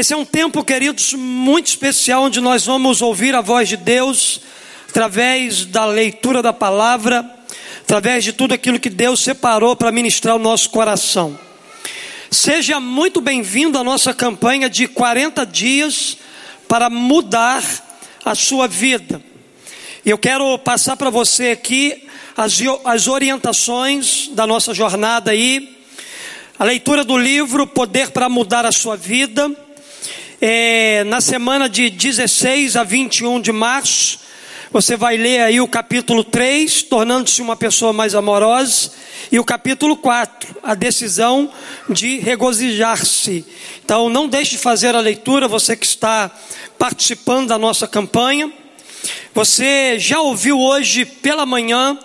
Esse é um tempo, queridos, muito especial, onde nós vamos ouvir a voz de Deus através da leitura da palavra, através de tudo aquilo que Deus separou para ministrar o nosso coração. Seja muito bem-vindo à nossa campanha de 40 dias para mudar a sua vida. Eu quero passar para você aqui as, as orientações da nossa jornada aí. A leitura do livro Poder para Mudar a Sua Vida. É, na semana de 16 a 21 de março, você vai ler aí o capítulo 3, tornando-se uma pessoa mais amorosa, e o capítulo 4, a decisão de regozijar-se. Então, não deixe de fazer a leitura, você que está participando da nossa campanha. Você já ouviu hoje pela manhã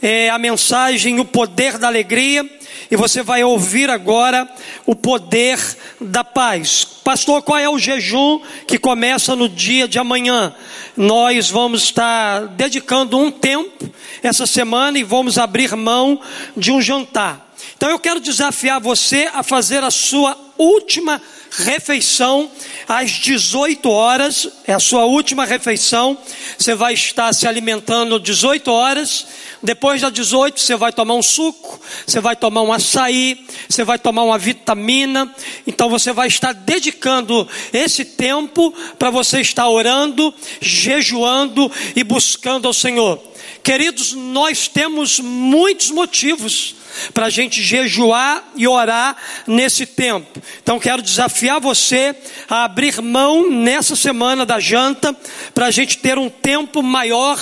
é, a mensagem O Poder da Alegria, e você vai ouvir agora o poder da paz. Pastor, qual é o jejum que começa no dia de amanhã? Nós vamos estar dedicando um tempo essa semana e vamos abrir mão de um jantar. Então eu quero desafiar você a fazer a sua última refeição às 18 horas, é a sua última refeição. Você vai estar se alimentando 18 horas. Depois das 18, você vai tomar um suco, você vai tomar um açaí, você vai tomar uma vitamina. Então você vai estar dedicando esse tempo para você estar orando, jejuando e buscando ao Senhor. Queridos, nós temos muitos motivos para a gente jejuar e orar nesse tempo. Então quero desafiar você a abrir mão nessa semana da janta, para a gente ter um tempo maior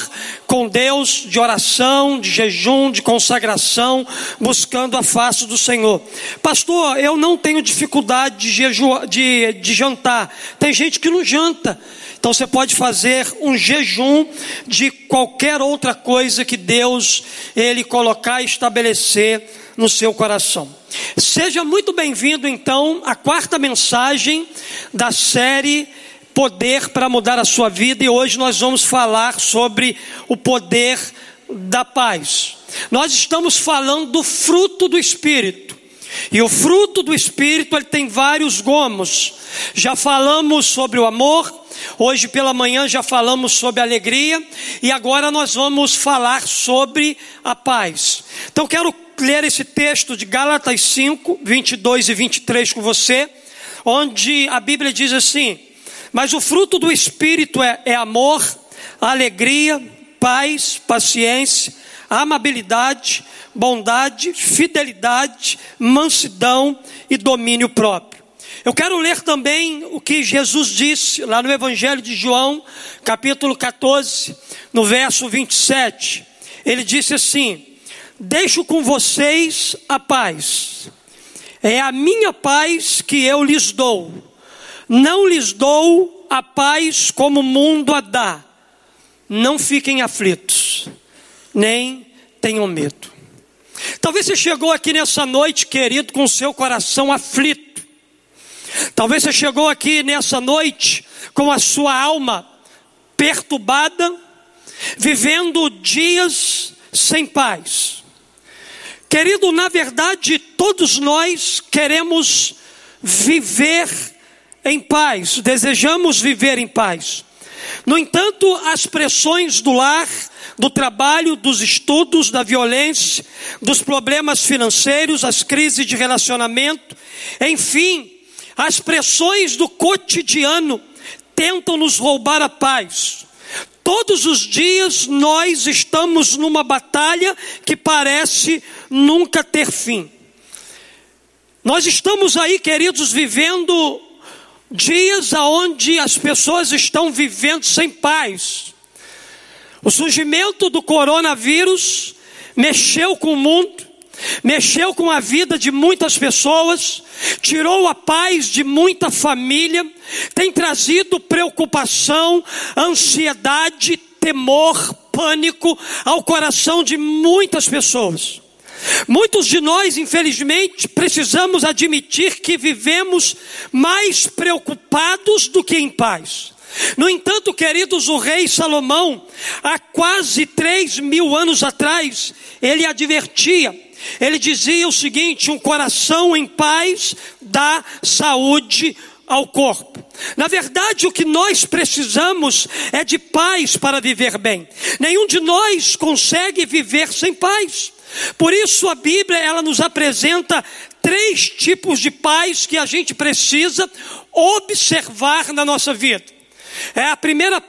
com Deus de oração, de jejum, de consagração, buscando a face do Senhor. Pastor, eu não tenho dificuldade de, jejuar, de, de jantar. Tem gente que não janta. Então você pode fazer um jejum de qualquer outra coisa que Deus ele colocar e estabelecer no seu coração. Seja muito bem-vindo então à quarta mensagem da série Poder para mudar a sua vida e hoje nós vamos falar sobre o poder da paz. Nós estamos falando do fruto do espírito. E o fruto do espírito ele tem vários gomos. Já falamos sobre o amor, Hoje pela manhã já falamos sobre alegria e agora nós vamos falar sobre a paz. Então quero ler esse texto de Gálatas 5, 22 e 23 com você, onde a Bíblia diz assim: Mas o fruto do Espírito é, é amor, alegria, paz, paciência, amabilidade, bondade, fidelidade, mansidão e domínio próprio. Eu quero ler também o que Jesus disse lá no Evangelho de João, capítulo 14, no verso 27. Ele disse assim: Deixo com vocês a paz, é a minha paz que eu lhes dou, não lhes dou a paz como o mundo a dá. Não fiquem aflitos, nem tenham medo. Talvez você chegou aqui nessa noite, querido, com seu coração aflito Talvez você chegou aqui nessa noite com a sua alma perturbada, vivendo dias sem paz. Querido, na verdade, todos nós queremos viver em paz, desejamos viver em paz. No entanto, as pressões do lar, do trabalho, dos estudos, da violência, dos problemas financeiros, as crises de relacionamento, enfim, as pressões do cotidiano tentam nos roubar a paz. Todos os dias nós estamos numa batalha que parece nunca ter fim. Nós estamos aí, queridos, vivendo dias aonde as pessoas estão vivendo sem paz. O surgimento do coronavírus mexeu com o mundo, mexeu com a vida de muitas pessoas, tirou a paz de muita família, tem trazido preocupação, ansiedade, temor, pânico ao coração de muitas pessoas. Muitos de nós, infelizmente, precisamos admitir que vivemos mais preocupados do que em paz. No entanto, queridos, o rei Salomão, há quase três mil anos atrás, ele advertia ele dizia o seguinte: um coração em paz dá saúde ao corpo. Na verdade, o que nós precisamos é de paz para viver bem. Nenhum de nós consegue viver sem paz. Por isso a Bíblia ela nos apresenta três tipos de paz que a gente precisa observar na nossa vida. É a primeira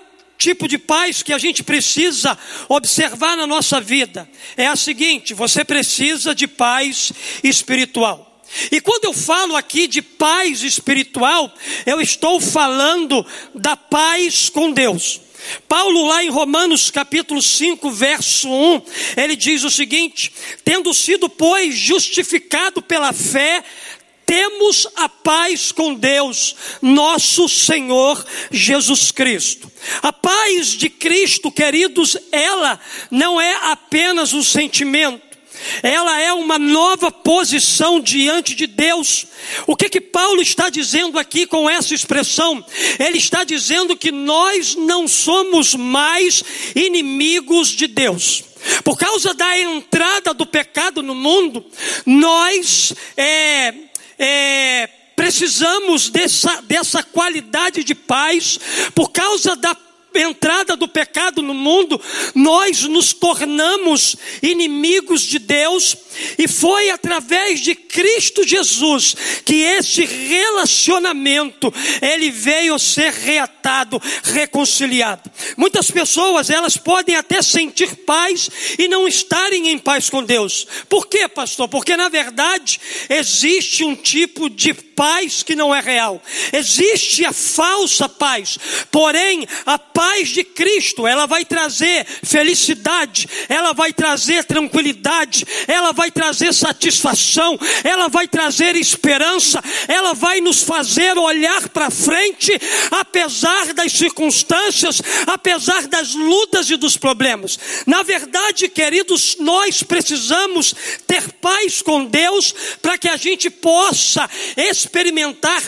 tipo de paz que a gente precisa observar na nossa vida é a seguinte: você precisa de paz espiritual. E quando eu falo aqui de paz espiritual, eu estou falando da paz com Deus. Paulo, lá em Romanos capítulo 5, verso 1, ele diz o seguinte: Tendo sido, pois, justificado pela fé, temos a paz com Deus, nosso Senhor Jesus Cristo. A paz de Cristo, queridos, ela não é apenas um sentimento ela é uma nova posição diante de Deus. O que que Paulo está dizendo aqui com essa expressão? Ele está dizendo que nós não somos mais inimigos de Deus. Por causa da entrada do pecado no mundo, nós é, é, precisamos dessa, dessa qualidade de paz, por causa da entrada do pecado no mundo, nós nos tornamos inimigos de Deus, e foi através de Cristo Jesus que esse relacionamento ele veio ser reatado, reconciliado. Muitas pessoas, elas podem até sentir paz e não estarem em paz com Deus. Por quê, pastor? Porque na verdade existe um tipo de paz que não é real. Existe a falsa paz. Porém, a paz de Cristo, ela vai trazer felicidade, ela vai trazer tranquilidade, ela vai trazer satisfação, ela vai trazer esperança, ela vai nos fazer olhar para frente, apesar das circunstâncias, apesar das lutas e dos problemas. Na verdade, queridos, nós precisamos ter paz com Deus para que a gente possa experimentar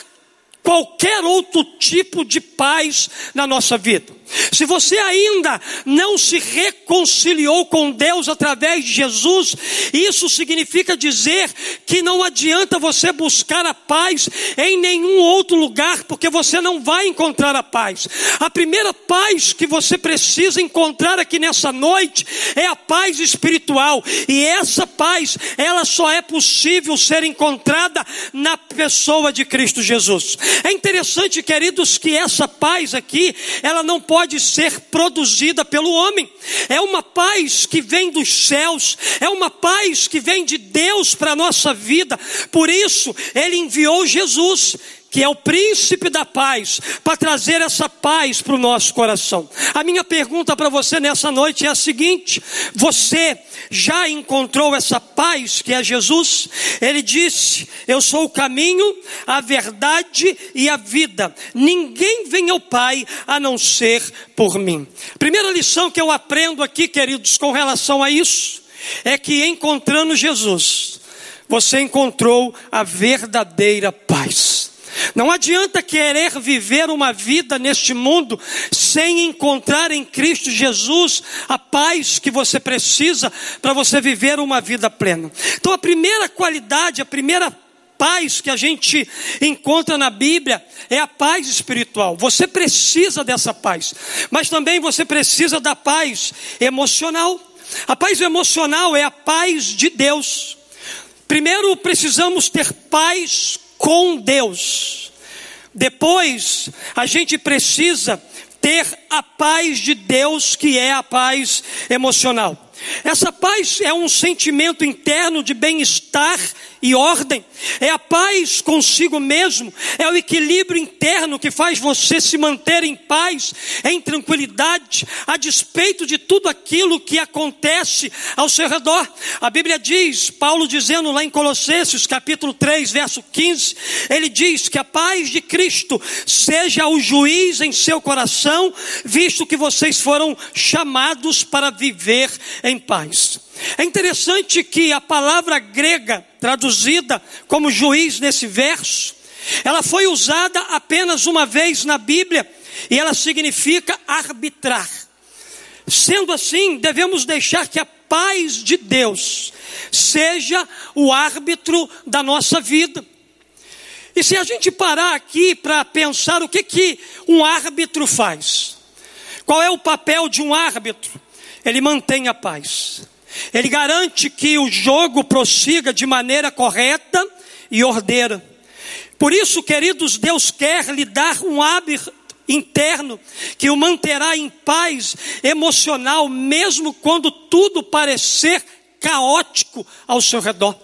qualquer outro tipo de paz na nossa vida. Se você ainda não se reconciliou com Deus através de Jesus, isso significa dizer que não adianta você buscar a paz em nenhum outro lugar, porque você não vai encontrar a paz. A primeira paz que você precisa encontrar aqui nessa noite é a paz espiritual, e essa paz, ela só é possível ser encontrada na pessoa de Cristo Jesus. É interessante, queridos, que essa paz aqui, ela não pode pode ser produzida pelo homem. É uma paz que vem dos céus, é uma paz que vem de Deus para a nossa vida. Por isso, Ele enviou Jesus que é o príncipe da paz, para trazer essa paz para o nosso coração. A minha pergunta para você nessa noite é a seguinte: você já encontrou essa paz que é Jesus? Ele disse: Eu sou o caminho, a verdade e a vida. Ninguém vem ao Pai a não ser por mim. Primeira lição que eu aprendo aqui, queridos, com relação a isso, é que encontrando Jesus, você encontrou a verdadeira paz. Não adianta querer viver uma vida neste mundo sem encontrar em Cristo Jesus a paz que você precisa para você viver uma vida plena. Então, a primeira qualidade, a primeira paz que a gente encontra na Bíblia é a paz espiritual. Você precisa dessa paz, mas também você precisa da paz emocional. A paz emocional é a paz de Deus. Primeiro precisamos ter paz com Deus. Depois, a gente precisa ter a paz de Deus, que é a paz emocional. Essa paz é um sentimento interno de bem-estar e ordem, é a paz consigo mesmo, é o equilíbrio interno que faz você se manter em paz, em tranquilidade, a despeito de tudo aquilo que acontece ao seu redor. A Bíblia diz, Paulo dizendo lá em Colossenses, capítulo 3, verso 15, ele diz que a paz de Cristo seja o juiz em seu coração, visto que vocês foram chamados para viver em paz. É interessante que a palavra grega traduzida como juiz nesse verso, ela foi usada apenas uma vez na Bíblia e ela significa arbitrar. Sendo assim, devemos deixar que a paz de Deus seja o árbitro da nossa vida. E se a gente parar aqui para pensar o que, que um árbitro faz? Qual é o papel de um árbitro? Ele mantém a paz. Ele garante que o jogo prossiga de maneira correta e ordeira. Por isso, queridos, Deus quer lhe dar um hábito interno que o manterá em paz emocional, mesmo quando tudo parecer caótico ao seu redor.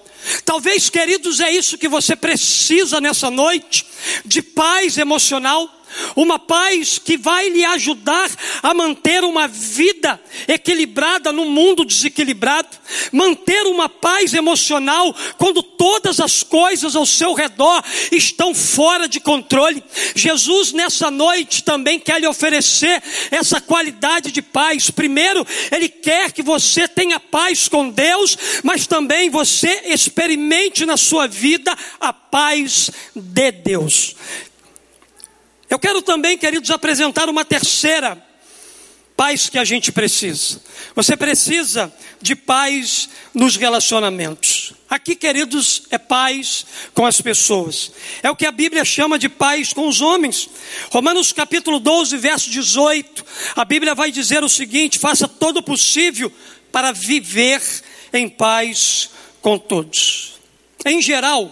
Talvez, queridos, é isso que você precisa nessa noite, de paz emocional uma paz que vai lhe ajudar a manter uma vida equilibrada no mundo desequilibrado, manter uma paz emocional quando todas as coisas ao seu redor estão fora de controle. Jesus nessa noite também quer lhe oferecer essa qualidade de paz. Primeiro, ele quer que você tenha paz com Deus, mas também você experimente na sua vida a paz de Deus. Eu quero também, queridos, apresentar uma terceira paz que a gente precisa. Você precisa de paz nos relacionamentos. Aqui, queridos, é paz com as pessoas. É o que a Bíblia chama de paz com os homens. Romanos capítulo 12, verso 18. A Bíblia vai dizer o seguinte: faça todo o possível para viver em paz com todos. Em geral,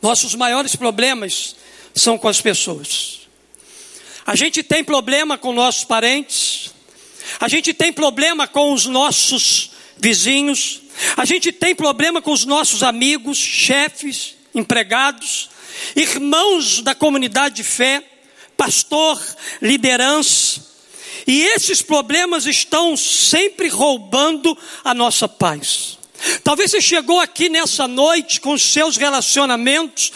nossos maiores problemas são com as pessoas. A gente tem problema com nossos parentes, a gente tem problema com os nossos vizinhos, a gente tem problema com os nossos amigos, chefes, empregados, irmãos da comunidade de fé, pastor, liderança. E esses problemas estão sempre roubando a nossa paz. Talvez você chegou aqui nessa noite com seus relacionamentos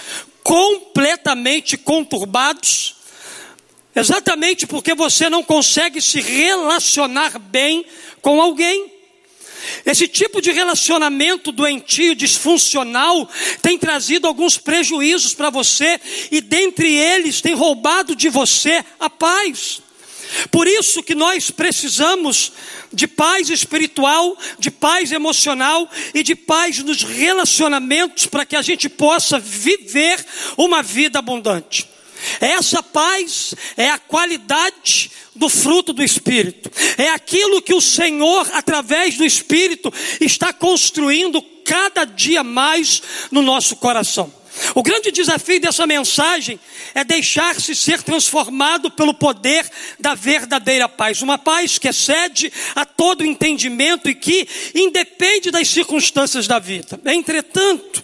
completamente conturbados, exatamente porque você não consegue se relacionar bem com alguém. Esse tipo de relacionamento doentio, disfuncional, tem trazido alguns prejuízos para você e dentre eles tem roubado de você a paz. Por isso que nós precisamos de paz espiritual, de paz emocional e de paz nos relacionamentos para que a gente possa viver uma vida abundante. Essa paz é a qualidade do fruto do Espírito, é aquilo que o Senhor, através do Espírito, está construindo cada dia mais no nosso coração. O grande desafio dessa mensagem é deixar-se ser transformado pelo poder da verdadeira paz. Uma paz que excede a todo entendimento e que independe das circunstâncias da vida. Entretanto,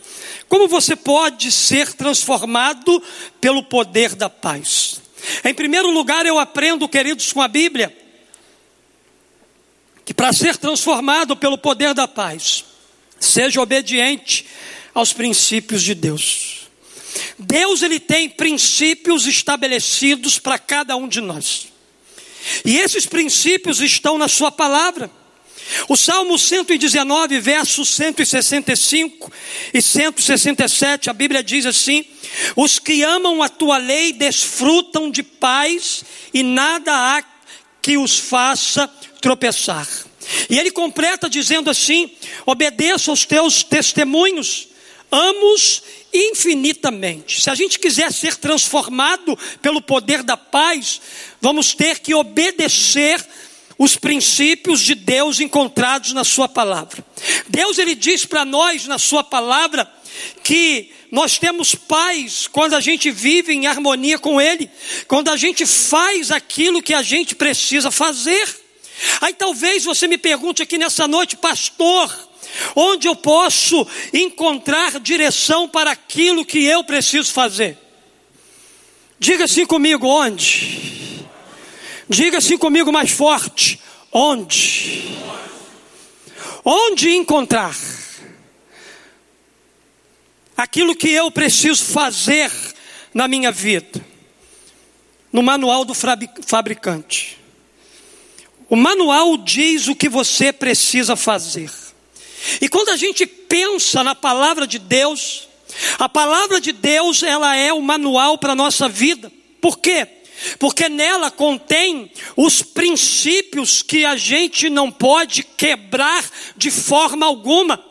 como você pode ser transformado pelo poder da paz? Em primeiro lugar, eu aprendo, queridos, com a Bíblia, que para ser transformado pelo poder da paz, seja obediente aos princípios de Deus. Deus ele tem princípios estabelecidos para cada um de nós. E esses princípios estão na sua palavra. O Salmo 119, versos 165 e 167, a Bíblia diz assim: Os que amam a tua lei desfrutam de paz e nada há que os faça tropeçar. E ele completa dizendo assim: Obedeça aos teus testemunhos, amos infinitamente. Se a gente quiser ser transformado pelo poder da paz, vamos ter que obedecer os princípios de Deus encontrados na sua palavra. Deus ele diz para nós na sua palavra que nós temos paz quando a gente vive em harmonia com ele, quando a gente faz aquilo que a gente precisa fazer. Aí talvez você me pergunte aqui nessa noite, pastor, Onde eu posso encontrar direção para aquilo que eu preciso fazer? Diga assim comigo, onde? Diga assim comigo mais forte, onde? Onde encontrar aquilo que eu preciso fazer na minha vida? No manual do fabricante. O manual diz o que você precisa fazer. E quando a gente pensa na palavra de Deus, a palavra de Deus, ela é o manual para a nossa vida. Por quê? Porque nela contém os princípios que a gente não pode quebrar de forma alguma.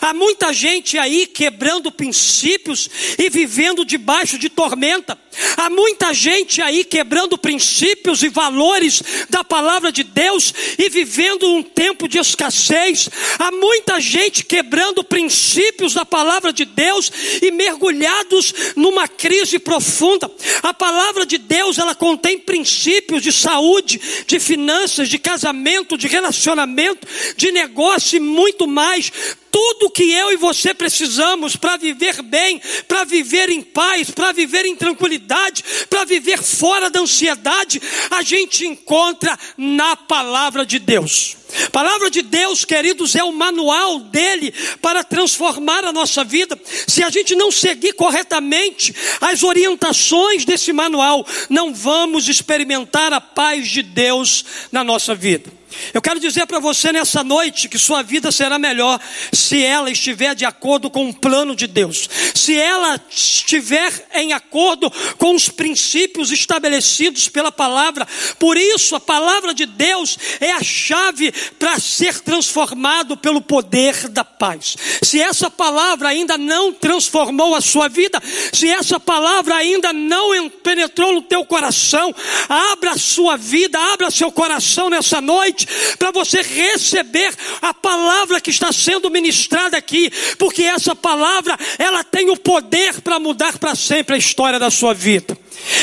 Há muita gente aí quebrando princípios e vivendo debaixo de tormenta. Há muita gente aí quebrando princípios e valores da palavra de Deus e vivendo um tempo de escassez. Há muita gente quebrando princípios da palavra de Deus e mergulhados numa crise profunda. A palavra de Deus, ela contém princípios de saúde, de finanças, de casamento, de relacionamento, de negócio e muito mais. Tudo que eu e você precisamos para viver bem, para viver em paz, para viver em tranquilidade, para viver fora da ansiedade, a gente encontra na palavra de Deus. Palavra de Deus, queridos, é o manual dele para transformar a nossa vida. Se a gente não seguir corretamente as orientações desse manual, não vamos experimentar a paz de Deus na nossa vida. Eu quero dizer para você nessa noite que sua vida será melhor se ela estiver de acordo com o plano de Deus, se ela estiver em acordo com os princípios estabelecidos pela palavra. Por isso, a palavra de Deus é a chave para ser transformado pelo poder da paz. Se essa palavra ainda não transformou a sua vida, se essa palavra ainda não penetrou no teu coração, abra a sua vida, abra seu coração nessa noite para você receber a palavra que está sendo ministrada aqui, porque essa palavra, ela tem o poder para mudar para sempre a história da sua vida.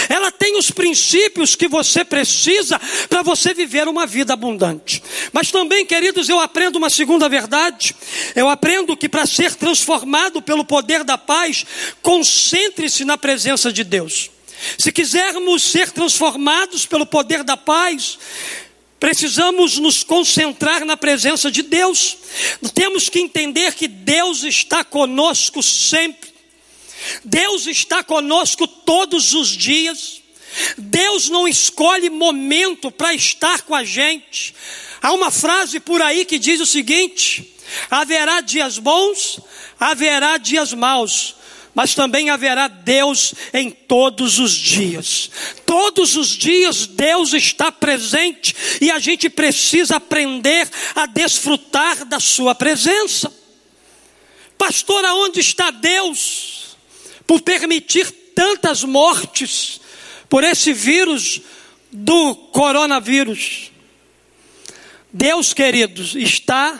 Ela tem os princípios que você precisa para você viver uma vida abundante. Mas também, queridos, eu aprendo uma segunda verdade. Eu aprendo que para ser transformado pelo poder da paz, concentre-se na presença de Deus. Se quisermos ser transformados pelo poder da paz, Precisamos nos concentrar na presença de Deus. Temos que entender que Deus está conosco sempre. Deus está conosco todos os dias. Deus não escolhe momento para estar com a gente. Há uma frase por aí que diz o seguinte: haverá dias bons, haverá dias maus, mas também haverá Deus em todos os dias. Todos os dias Deus está presente e a gente precisa aprender a desfrutar da Sua presença. Pastor, aonde está Deus por permitir tantas mortes por esse vírus do coronavírus? Deus, queridos, está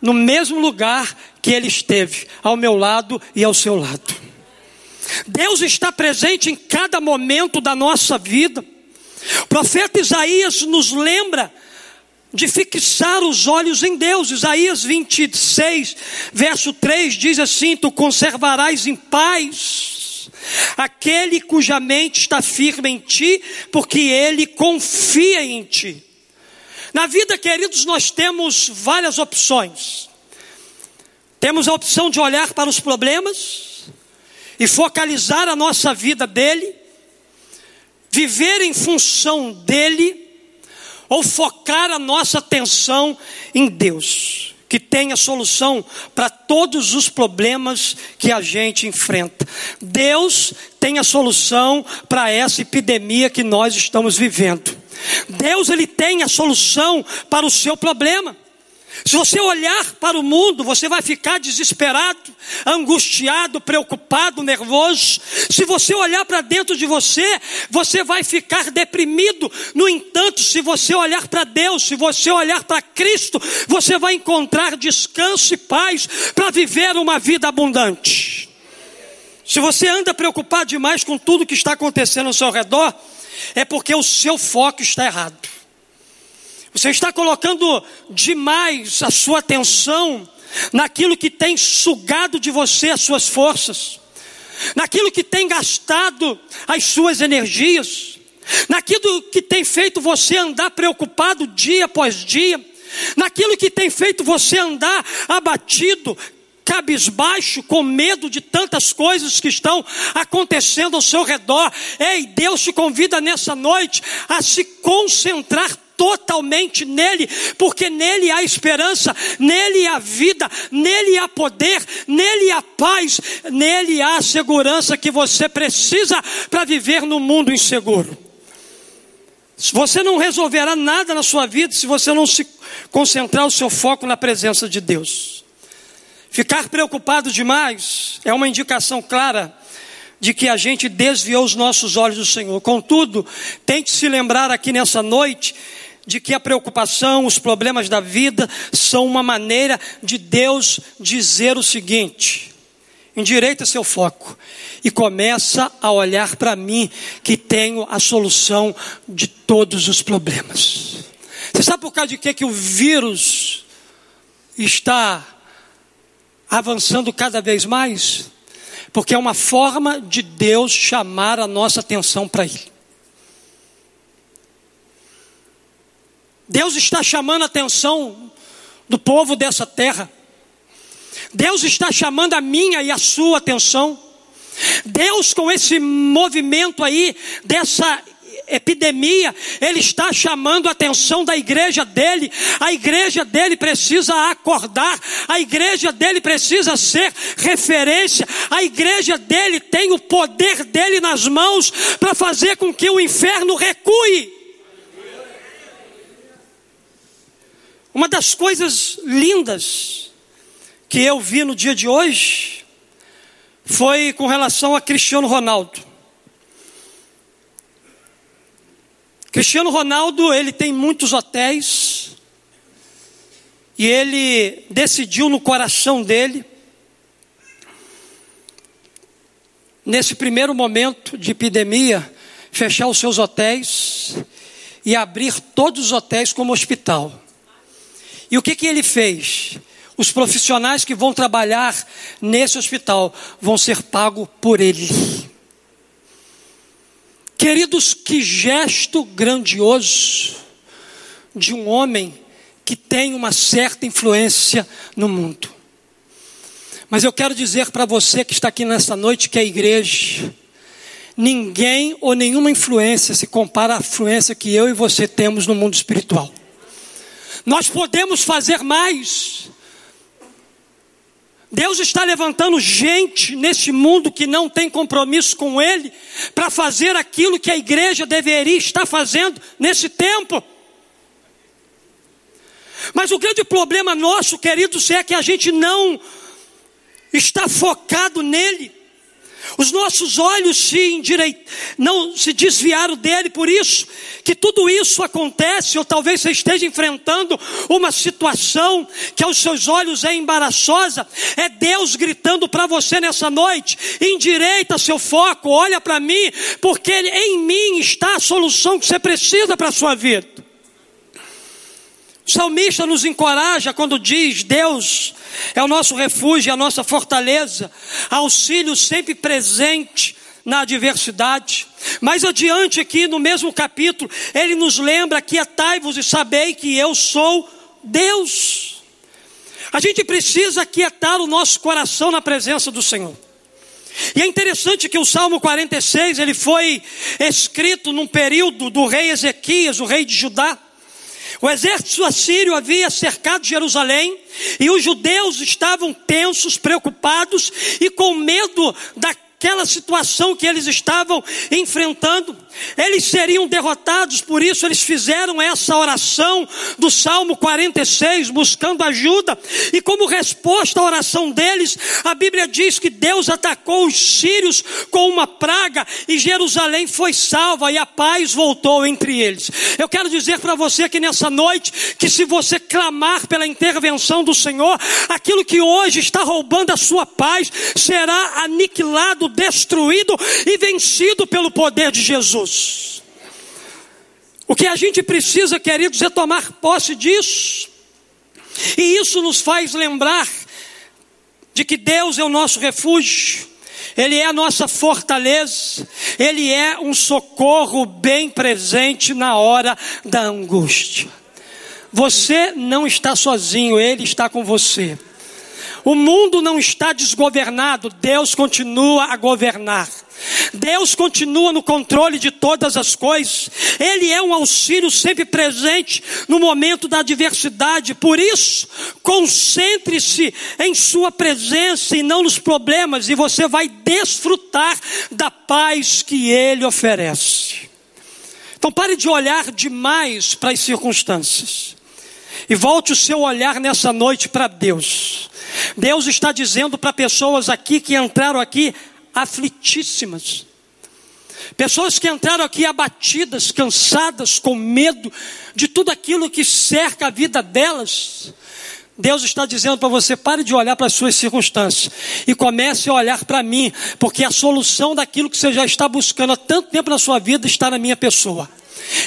no mesmo lugar que Ele esteve, ao meu lado e ao seu lado. Deus está presente em cada momento da nossa vida. O profeta Isaías nos lembra de fixar os olhos em Deus. Isaías 26, verso 3 diz assim: Tu conservarás em paz aquele cuja mente está firme em ti, porque ele confia em ti. Na vida, queridos, nós temos várias opções. Temos a opção de olhar para os problemas, e focalizar a nossa vida dele, viver em função dele, ou focar a nossa atenção em Deus, que tem a solução para todos os problemas que a gente enfrenta. Deus tem a solução para essa epidemia que nós estamos vivendo. Deus ele tem a solução para o seu problema. Se você olhar para o mundo, você vai ficar desesperado, angustiado, preocupado, nervoso. Se você olhar para dentro de você, você vai ficar deprimido. No entanto, se você olhar para Deus, se você olhar para Cristo, você vai encontrar descanso e paz para viver uma vida abundante. Se você anda preocupado demais com tudo que está acontecendo ao seu redor, é porque o seu foco está errado. Você está colocando demais a sua atenção naquilo que tem sugado de você as suas forças, naquilo que tem gastado as suas energias, naquilo que tem feito você andar preocupado dia após dia, naquilo que tem feito você andar abatido, cabisbaixo, com medo de tantas coisas que estão acontecendo ao seu redor. Ei, Deus te convida nessa noite a se concentrar totalmente nele, porque nele há esperança, nele há vida, nele há poder, nele há paz, nele há a segurança que você precisa para viver no mundo inseguro. Você não resolverá nada na sua vida se você não se concentrar o seu foco na presença de Deus. Ficar preocupado demais é uma indicação clara de que a gente desviou os nossos olhos do Senhor. Contudo, tente se lembrar aqui nessa noite de que a preocupação, os problemas da vida são uma maneira de Deus dizer o seguinte: endireita seu foco e começa a olhar para mim que tenho a solução de todos os problemas. Você sabe por causa de que, que o vírus está avançando cada vez mais? Porque é uma forma de Deus chamar a nossa atenção para Ele. Deus está chamando a atenção do povo dessa terra. Deus está chamando a minha e a sua atenção. Deus, com esse movimento aí, dessa epidemia, Ele está chamando a atenção da igreja dele. A igreja dele precisa acordar, a igreja dele precisa ser referência, a igreja dele tem o poder dele nas mãos para fazer com que o inferno recue. Uma das coisas lindas que eu vi no dia de hoje foi com relação a Cristiano Ronaldo. Cristiano Ronaldo, ele tem muitos hotéis, e ele decidiu no coração dele, nesse primeiro momento de epidemia, fechar os seus hotéis e abrir todos os hotéis como hospital. E o que, que ele fez? Os profissionais que vão trabalhar nesse hospital vão ser pagos por ele. Queridos, que gesto grandioso de um homem que tem uma certa influência no mundo. Mas eu quero dizer para você que está aqui nessa noite que é a igreja, ninguém ou nenhuma influência se compara à influência que eu e você temos no mundo espiritual. Nós podemos fazer mais. Deus está levantando gente nesse mundo que não tem compromisso com Ele, para fazer aquilo que a igreja deveria estar fazendo nesse tempo. Mas o grande problema nosso, queridos, é que a gente não está focado nele. Os nossos olhos se endireit... não se desviaram dele, por isso que tudo isso acontece, ou talvez você esteja enfrentando uma situação que aos seus olhos é embaraçosa, é Deus gritando para você nessa noite: endireita seu foco, olha para mim, porque em mim está a solução que você precisa para a sua vida. O salmista nos encoraja quando diz: Deus é o nosso refúgio, a nossa fortaleza, auxílio sempre presente na adversidade. Mais adiante, aqui no mesmo capítulo, ele nos lembra: Quietai-vos e sabei que eu sou Deus. A gente precisa aquietar o nosso coração na presença do Senhor. E é interessante que o Salmo 46 ele foi escrito num período do rei Ezequias, o rei de Judá. O exército assírio havia cercado Jerusalém e os judeus estavam tensos, preocupados e com medo da aquela situação que eles estavam enfrentando. Eles seriam derrotados, por isso eles fizeram essa oração do Salmo 46, buscando ajuda. E como resposta à oração deles, a Bíblia diz que Deus atacou os sírios com uma praga e Jerusalém foi salva e a paz voltou entre eles. Eu quero dizer para você que nessa noite, que se você clamar pela intervenção do Senhor, aquilo que hoje está roubando a sua paz será aniquilado destruído e vencido pelo poder de Jesus. O que a gente precisa, queridos, é tomar posse disso. E isso nos faz lembrar de que Deus é o nosso refúgio, Ele é a nossa fortaleza, Ele é um socorro bem presente na hora da angústia. Você não está sozinho, Ele está com você. O mundo não está desgovernado, Deus continua a governar. Deus continua no controle de todas as coisas. Ele é um auxílio sempre presente no momento da adversidade. Por isso, concentre-se em Sua presença e não nos problemas, e você vai desfrutar da paz que Ele oferece. Então, pare de olhar demais para as circunstâncias E volte o seu olhar nessa noite para Deus. Deus está dizendo para pessoas aqui que entraram aqui aflitíssimas. Pessoas que entraram aqui abatidas, cansadas, com medo de tudo aquilo que cerca a vida delas. Deus está dizendo para você: pare de olhar para as suas circunstâncias e comece a olhar para mim, porque a solução daquilo que você já está buscando há tanto tempo na sua vida está na minha pessoa,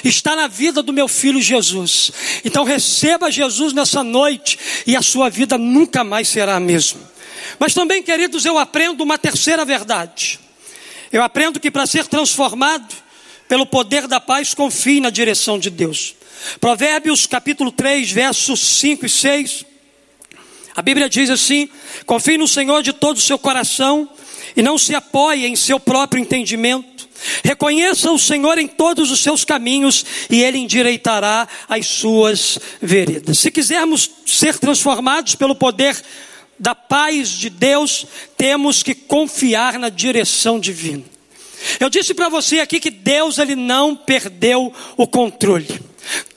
está na vida do meu filho Jesus. Então receba Jesus nessa noite e a sua vida nunca mais será a mesma. Mas também, queridos, eu aprendo uma terceira verdade. Eu aprendo que para ser transformado pelo poder da paz, confie na direção de Deus. Provérbios capítulo 3, versos 5 e 6 a Bíblia diz assim: confie no Senhor de todo o seu coração e não se apoie em seu próprio entendimento. Reconheça o Senhor em todos os seus caminhos e Ele endireitará as suas veredas. Se quisermos ser transformados pelo poder da paz de Deus, temos que confiar na direção divina. Eu disse para você aqui que Deus ele não perdeu o controle.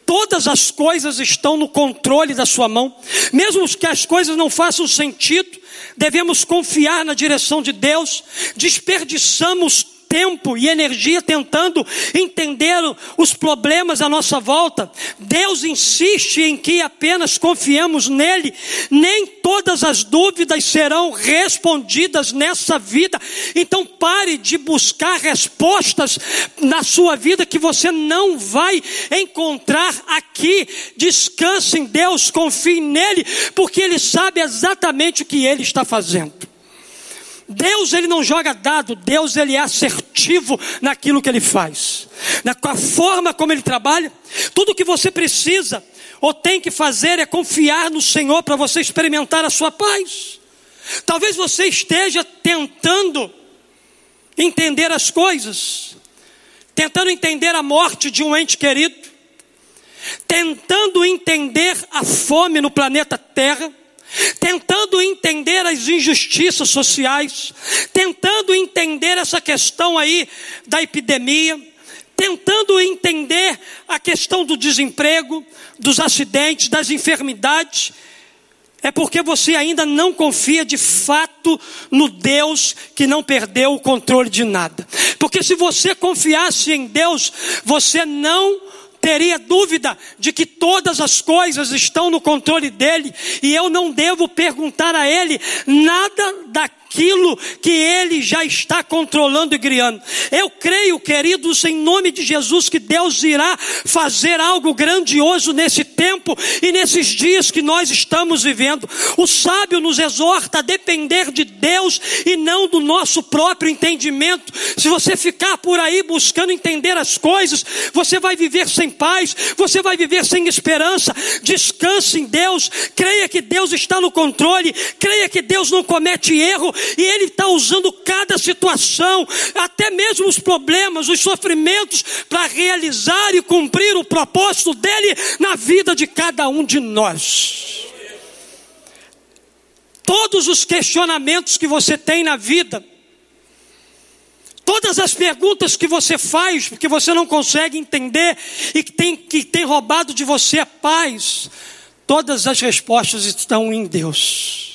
Todas as coisas estão no controle da sua mão, mesmo que as coisas não façam sentido, devemos confiar na direção de Deus, desperdiçamos tempo e energia tentando entender os problemas à nossa volta. Deus insiste em que apenas confiemos nele. Nem todas as dúvidas serão respondidas nessa vida. Então pare de buscar respostas na sua vida que você não vai encontrar aqui. Descanse em Deus, confie nele, porque ele sabe exatamente o que ele está fazendo. Deus ele não joga dado, Deus ele é assertivo naquilo que ele faz. Na forma como ele trabalha, tudo que você precisa ou tem que fazer é confiar no Senhor para você experimentar a sua paz. Talvez você esteja tentando entender as coisas, tentando entender a morte de um ente querido, tentando entender a fome no planeta Terra, tentando entender as injustiças sociais, tentando entender essa questão aí da epidemia, tentando entender a questão do desemprego, dos acidentes, das enfermidades, é porque você ainda não confia de fato no Deus que não perdeu o controle de nada. Porque se você confiasse em Deus, você não teria dúvida de que todas as coisas estão no controle dele e eu não devo perguntar a ele nada daquilo que ele já está controlando e criando. Eu creio, queridos, em nome de Jesus, que Deus irá fazer algo grandioso nesse tempo e nesses dias que nós estamos vivendo. O sábio nos exorta a depender de Deus e não do nosso próprio entendimento. Se você ficar por aí buscando entender as coisas, você vai viver sem paz, você vai viver sem esperança. Descanse em Deus, creia que Deus está no controle, creia que Deus não comete erro e Ele está usando cada situação, até mesmo os problemas, os sofrimentos, para realizar e cumprir o propósito dele na vida de cada um de nós. Todos os questionamentos que você tem na vida, Todas as perguntas que você faz, porque você não consegue entender e que tem, que tem roubado de você a paz, todas as respostas estão em Deus.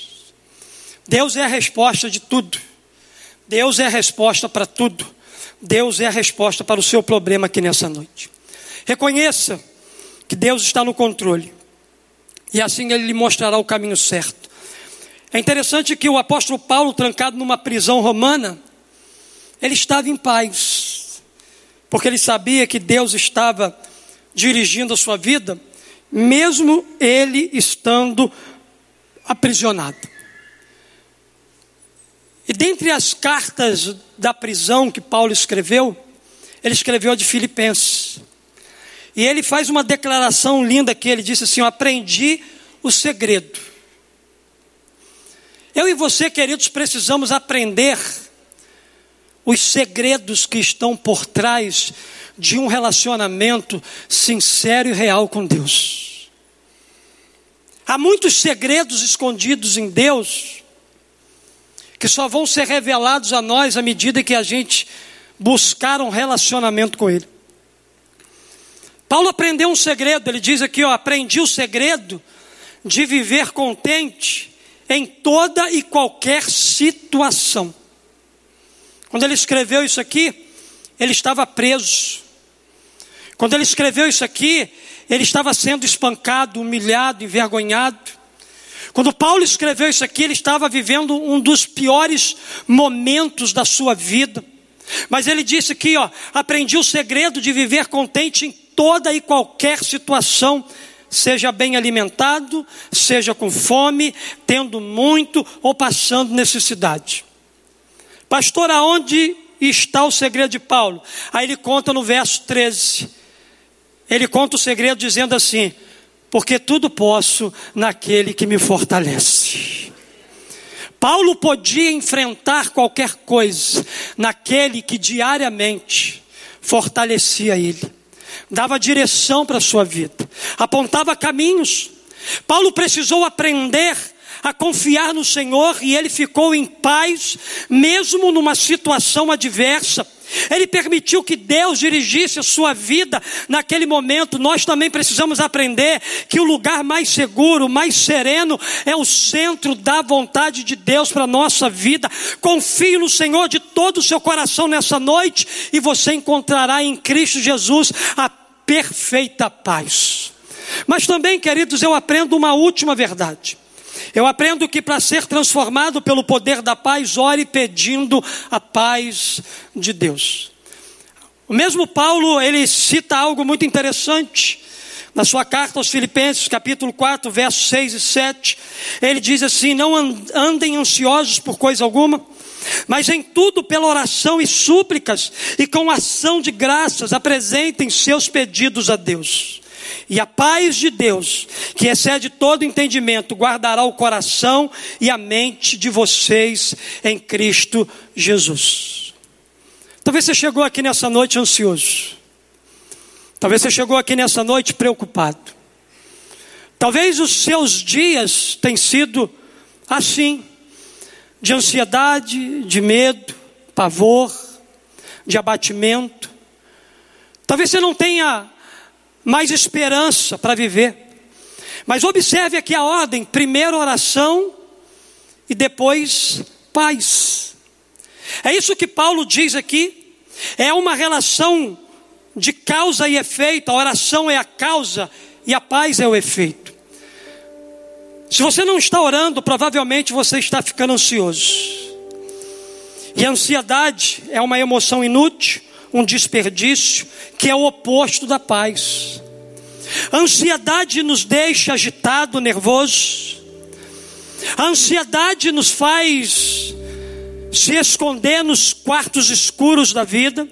Deus é a resposta de tudo. Deus é a resposta para tudo. Deus é a resposta para o seu problema aqui nessa noite. Reconheça que Deus está no controle. E assim ele lhe mostrará o caminho certo. É interessante que o apóstolo Paulo, trancado numa prisão romana, ele estava em paz, porque ele sabia que Deus estava dirigindo a sua vida, mesmo ele estando aprisionado. E dentre as cartas da prisão que Paulo escreveu, ele escreveu a de Filipenses. E ele faz uma declaração linda que ele disse assim: aprendi o segredo. Eu e você, queridos, precisamos aprender os segredos que estão por trás de um relacionamento sincero e real com Deus. Há muitos segredos escondidos em Deus que só vão ser revelados a nós à medida que a gente buscar um relacionamento com Ele. Paulo aprendeu um segredo, ele diz aqui, ó, aprendi o segredo de viver contente em toda e qualquer situação. Quando ele escreveu isso aqui, ele estava preso. Quando ele escreveu isso aqui, ele estava sendo espancado, humilhado, envergonhado. Quando Paulo escreveu isso aqui, ele estava vivendo um dos piores momentos da sua vida. Mas ele disse aqui, ó, aprendi o segredo de viver contente em toda e qualquer situação, seja bem alimentado, seja com fome, tendo muito ou passando necessidade. Pastor, aonde está o segredo de Paulo? Aí ele conta no verso 13. Ele conta o segredo dizendo assim: Porque tudo posso naquele que me fortalece. Paulo podia enfrentar qualquer coisa naquele que diariamente fortalecia ele, dava direção para a sua vida, apontava caminhos. Paulo precisou aprender a confiar no Senhor e ele ficou em paz, mesmo numa situação adversa. Ele permitiu que Deus dirigisse a sua vida naquele momento. Nós também precisamos aprender que o lugar mais seguro, mais sereno, é o centro da vontade de Deus para a nossa vida. Confie no Senhor de todo o seu coração nessa noite e você encontrará em Cristo Jesus a perfeita paz. Mas também, queridos, eu aprendo uma última verdade. Eu aprendo que para ser transformado pelo poder da paz, ore pedindo a paz de Deus. O mesmo Paulo, ele cita algo muito interessante. Na sua carta aos Filipenses, capítulo 4, versos 6 e 7, ele diz assim: Não andem ansiosos por coisa alguma, mas em tudo pela oração e súplicas, e com ação de graças, apresentem seus pedidos a Deus. E a paz de Deus, que excede todo entendimento, guardará o coração e a mente de vocês em Cristo Jesus. Talvez você chegou aqui nessa noite ansioso. Talvez você chegou aqui nessa noite preocupado. Talvez os seus dias tenham sido assim, de ansiedade, de medo, pavor, de abatimento. Talvez você não tenha mais esperança para viver. Mas observe aqui a ordem: primeiro oração e depois paz. É isso que Paulo diz aqui. É uma relação de causa e efeito. A oração é a causa e a paz é o efeito. Se você não está orando, provavelmente você está ficando ansioso. E a ansiedade é uma emoção inútil, um desperdício, que é o oposto da paz. A ansiedade nos deixa agitado, nervoso. A ansiedade nos faz se esconder nos quartos escuros da vida.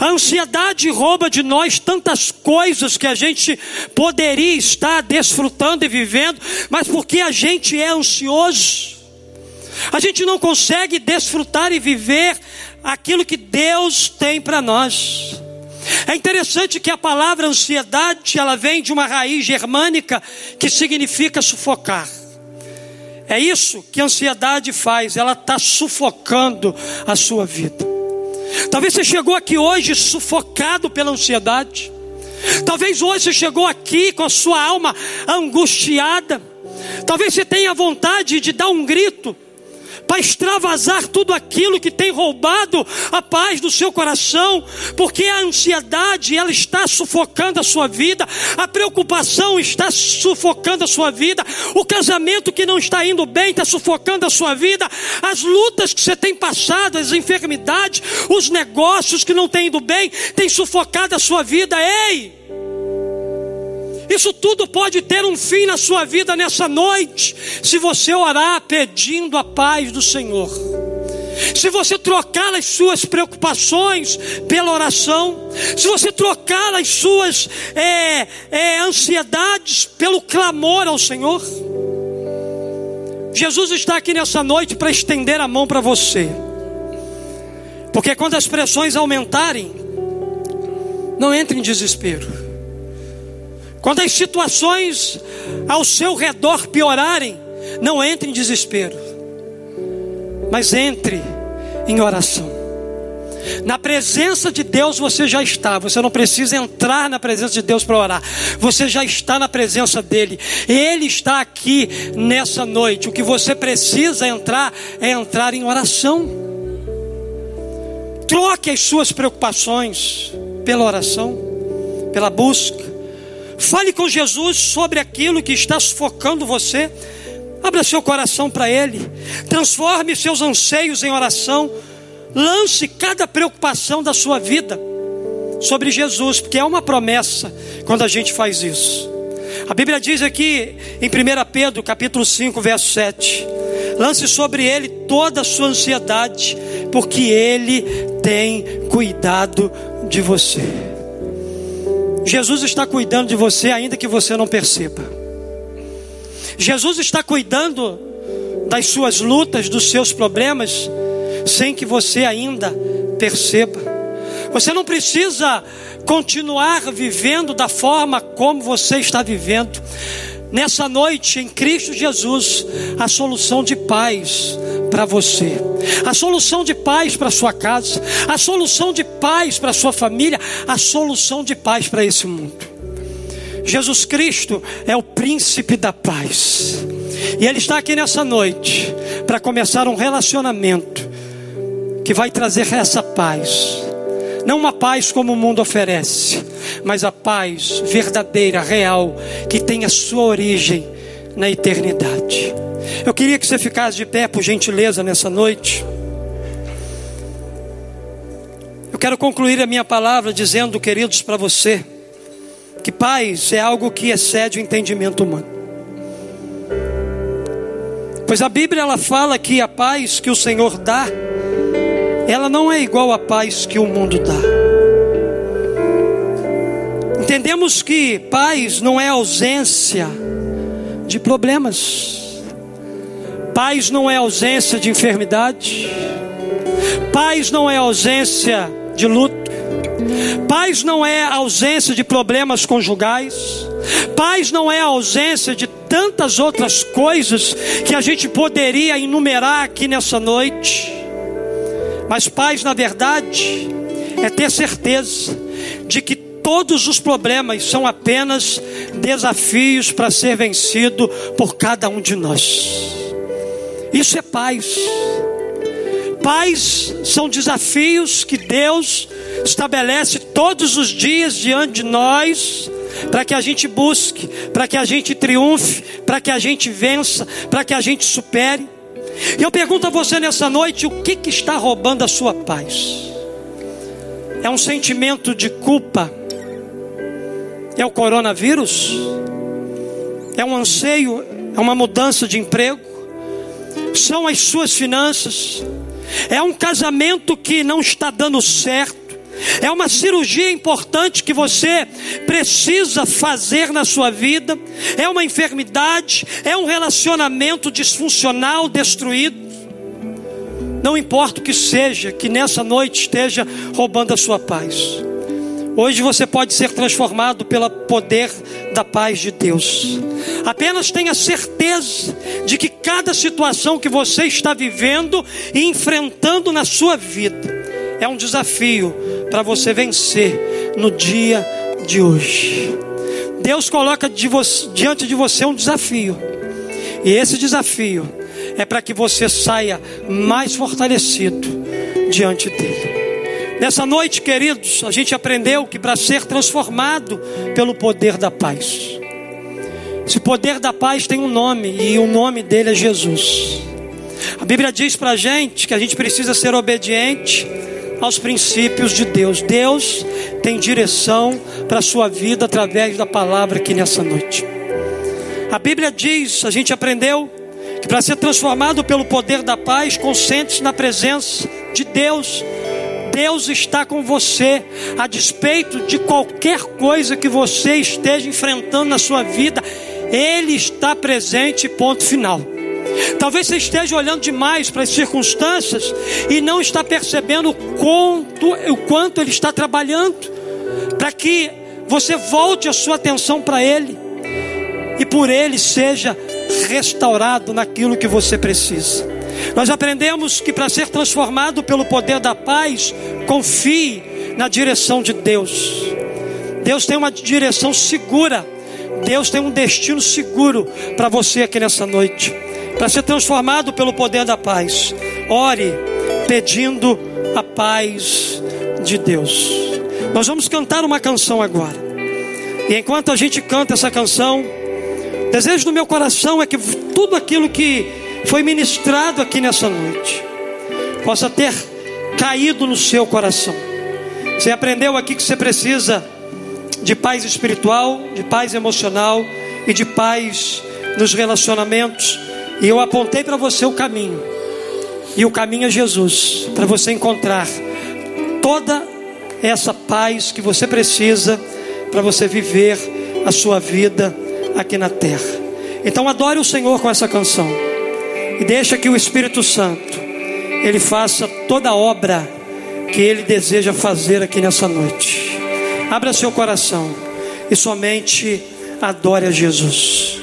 A ansiedade rouba de nós tantas coisas que a gente poderia estar desfrutando e vivendo, mas porque a gente é ansioso, a gente não consegue desfrutar e viver aquilo que Deus tem para nós. É interessante que a palavra ansiedade, ela vem de uma raiz germânica que significa sufocar. É isso que a ansiedade faz, ela está sufocando a sua vida. Talvez você chegou aqui hoje sufocado pela ansiedade. Talvez hoje você chegou aqui com a sua alma angustiada. Talvez você tenha vontade de dar um grito para extravasar tudo aquilo que tem roubado a paz do seu coração, porque a ansiedade ela está sufocando a sua vida, a preocupação está sufocando a sua vida, o casamento que não está indo bem está sufocando a sua vida, as lutas que você tem passado, as enfermidades, os negócios que não têm ido bem, têm sufocado a sua vida. Ei! Isso tudo pode ter um fim na sua vida nessa noite, se você orar pedindo a paz do Senhor. Se você trocar as suas preocupações pela oração, se você trocar as suas é, é, ansiedades pelo clamor ao Senhor, Jesus está aqui nessa noite para estender a mão para você, porque quando as pressões aumentarem, não entre em desespero. Quando as situações ao seu redor piorarem, não entre em desespero, mas entre em oração. Na presença de Deus você já está. Você não precisa entrar na presença de Deus para orar. Você já está na presença dele. Ele está aqui nessa noite. O que você precisa entrar é entrar em oração. Troque as suas preocupações pela oração, pela busca. Fale com Jesus sobre aquilo que está sufocando você. Abra seu coração para Ele. Transforme seus anseios em oração. Lance cada preocupação da sua vida sobre Jesus, porque é uma promessa quando a gente faz isso. A Bíblia diz aqui em 1 Pedro, capítulo 5, verso 7: Lance sobre ele toda a sua ansiedade, porque ele tem cuidado de você. Jesus está cuidando de você, ainda que você não perceba. Jesus está cuidando das suas lutas, dos seus problemas, sem que você ainda perceba. Você não precisa continuar vivendo da forma como você está vivendo. Nessa noite, em Cristo Jesus, a solução de paz para você, a solução de paz para sua casa, a solução de paz para sua família, a solução de paz para esse mundo. Jesus Cristo é o príncipe da paz. E ele está aqui nessa noite para começar um relacionamento que vai trazer essa paz. Não uma paz como o mundo oferece, mas a paz verdadeira, real, que tem a sua origem na eternidade. Eu queria que você ficasse de pé, por gentileza, nessa noite. Eu quero concluir a minha palavra dizendo, queridos, para você, que paz é algo que excede o entendimento humano. Pois a Bíblia ela fala que a paz que o Senhor dá ela não é igual à paz que o mundo dá. Entendemos que paz não é ausência de problemas, paz não é ausência de enfermidade, paz não é ausência de luto, paz não é ausência de problemas conjugais, paz não é ausência de tantas outras coisas que a gente poderia enumerar aqui nessa noite. Mas paz, na verdade, é ter certeza de que todos os problemas são apenas desafios para ser vencido por cada um de nós. Isso é paz. Paz são desafios que Deus estabelece todos os dias diante de nós, para que a gente busque, para que a gente triunfe, para que a gente vença, para que a gente supere. E eu pergunto a você nessa noite: o que, que está roubando a sua paz? É um sentimento de culpa? É o coronavírus? É um anseio? É uma mudança de emprego? São as suas finanças? É um casamento que não está dando certo? É uma cirurgia importante que você precisa fazer na sua vida. É uma enfermidade, é um relacionamento disfuncional, destruído. Não importa o que seja, que nessa noite esteja roubando a sua paz. Hoje você pode ser transformado pelo poder da paz de Deus. Apenas tenha certeza de que cada situação que você está vivendo e enfrentando na sua vida é um desafio para você vencer no dia de hoje. Deus coloca de você, diante de você um desafio, e esse desafio é para que você saia mais fortalecido diante dele. Nessa noite, queridos, a gente aprendeu que para ser transformado pelo poder da paz, esse poder da paz tem um nome, e o nome dele é Jesus. A Bíblia diz para a gente que a gente precisa ser obediente aos princípios de Deus. Deus tem direção para a sua vida através da palavra aqui nessa noite. A Bíblia diz, a gente aprendeu, que para ser transformado pelo poder da paz, consente-se na presença de Deus. Deus está com você, a despeito de qualquer coisa que você esteja enfrentando na sua vida, Ele está presente, ponto final. Talvez você esteja olhando demais para as circunstâncias e não está percebendo o quanto, o quanto Ele está trabalhando para que você volte a sua atenção para Ele e por Ele seja restaurado naquilo que você precisa. Nós aprendemos que para ser transformado pelo poder da paz, confie na direção de Deus. Deus tem uma direção segura. Deus tem um destino seguro para você aqui nessa noite. Para ser transformado pelo poder da paz. Ore pedindo a paz de Deus. Nós vamos cantar uma canção agora. E enquanto a gente canta essa canção, desejo do meu coração é que tudo aquilo que foi ministrado aqui nessa noite possa ter caído no seu coração. Você aprendeu aqui que você precisa de paz espiritual, de paz emocional e de paz nos relacionamentos. E eu apontei para você o caminho. E o caminho é Jesus, para você encontrar toda essa paz que você precisa para você viver a sua vida aqui na terra. Então adore o Senhor com essa canção. E deixa que o Espírito Santo ele faça toda a obra que ele deseja fazer aqui nessa noite. Abra seu coração e somente adore a Jesus.